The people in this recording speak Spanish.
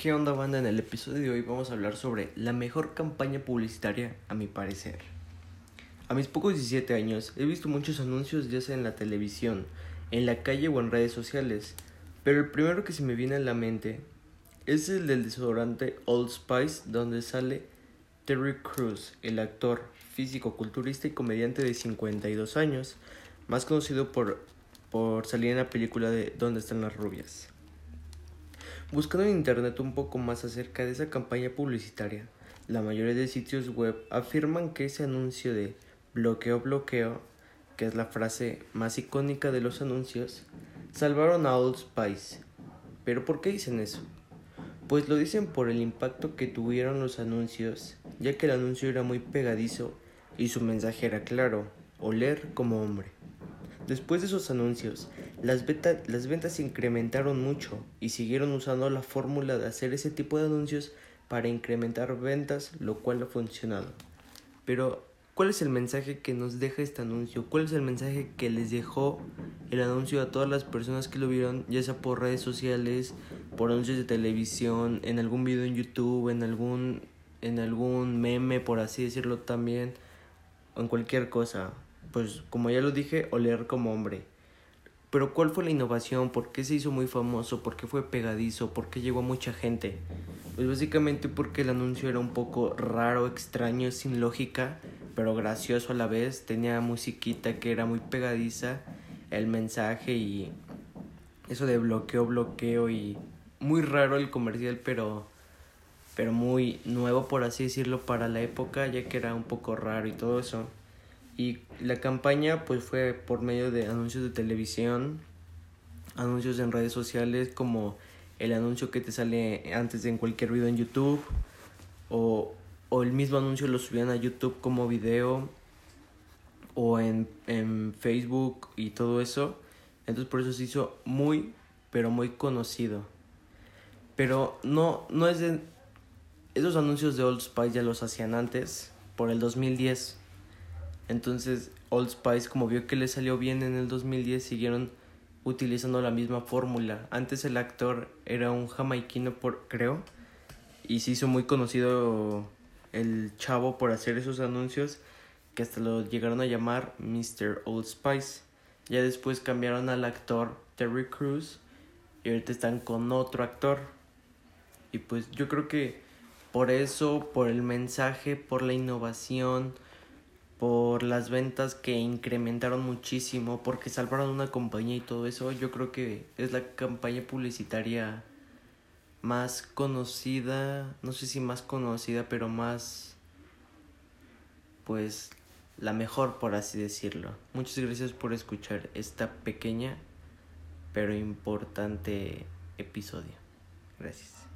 ¿Qué onda banda? En el episodio de hoy vamos a hablar sobre la mejor campaña publicitaria a mi parecer. A mis pocos 17 años he visto muchos anuncios ya sea en la televisión, en la calle o en redes sociales, pero el primero que se me viene a la mente es el del desodorante Old Spice donde sale Terry Crews, el actor, físico, culturista y comediante de 52 años, más conocido por, por salir en la película de ¿Dónde están las rubias? Buscando en internet un poco más acerca de esa campaña publicitaria, la mayoría de sitios web afirman que ese anuncio de bloqueo bloqueo, que es la frase más icónica de los anuncios, salvaron a Old Spice. ¿Pero por qué dicen eso? Pues lo dicen por el impacto que tuvieron los anuncios, ya que el anuncio era muy pegadizo y su mensaje era claro, oler como hombre. Después de esos anuncios, las, las ventas se incrementaron mucho y siguieron usando la fórmula de hacer ese tipo de anuncios para incrementar ventas, lo cual ha funcionado. Pero, ¿cuál es el mensaje que nos deja este anuncio? ¿Cuál es el mensaje que les dejó el anuncio a todas las personas que lo vieron, ya sea por redes sociales, por anuncios de televisión, en algún video en YouTube, en algún, en algún meme, por así decirlo también, o en cualquier cosa? Pues como ya lo dije, oler como hombre. Pero ¿cuál fue la innovación? ¿Por qué se hizo muy famoso? ¿Por qué fue pegadizo? ¿Por qué llegó a mucha gente? Pues básicamente porque el anuncio era un poco raro, extraño, sin lógica, pero gracioso a la vez. Tenía musiquita que era muy pegadiza, el mensaje y eso de bloqueo, bloqueo y muy raro el comercial, pero pero muy nuevo por así decirlo para la época, ya que era un poco raro y todo eso. Y la campaña pues fue por medio de anuncios de televisión, anuncios en redes sociales como el anuncio que te sale antes en cualquier video en YouTube o, o el mismo anuncio lo subían a YouTube como video o en, en Facebook y todo eso. Entonces por eso se hizo muy, pero muy conocido. Pero no, no es de... Esos anuncios de Old Spice ya los hacían antes, por el 2010. Entonces Old Spice como vio que le salió bien en el 2010 siguieron utilizando la misma fórmula. Antes el actor era un jamaiquino por creo y se hizo muy conocido el chavo por hacer esos anuncios que hasta lo llegaron a llamar Mr. Old Spice. Ya después cambiaron al actor Terry Crews y ahorita están con otro actor. Y pues yo creo que por eso, por el mensaje, por la innovación, por las ventas que incrementaron muchísimo, porque salvaron una compañía y todo eso, yo creo que es la campaña publicitaria más conocida, no sé si más conocida, pero más, pues, la mejor, por así decirlo. Muchas gracias por escuchar esta pequeña, pero importante episodio. Gracias.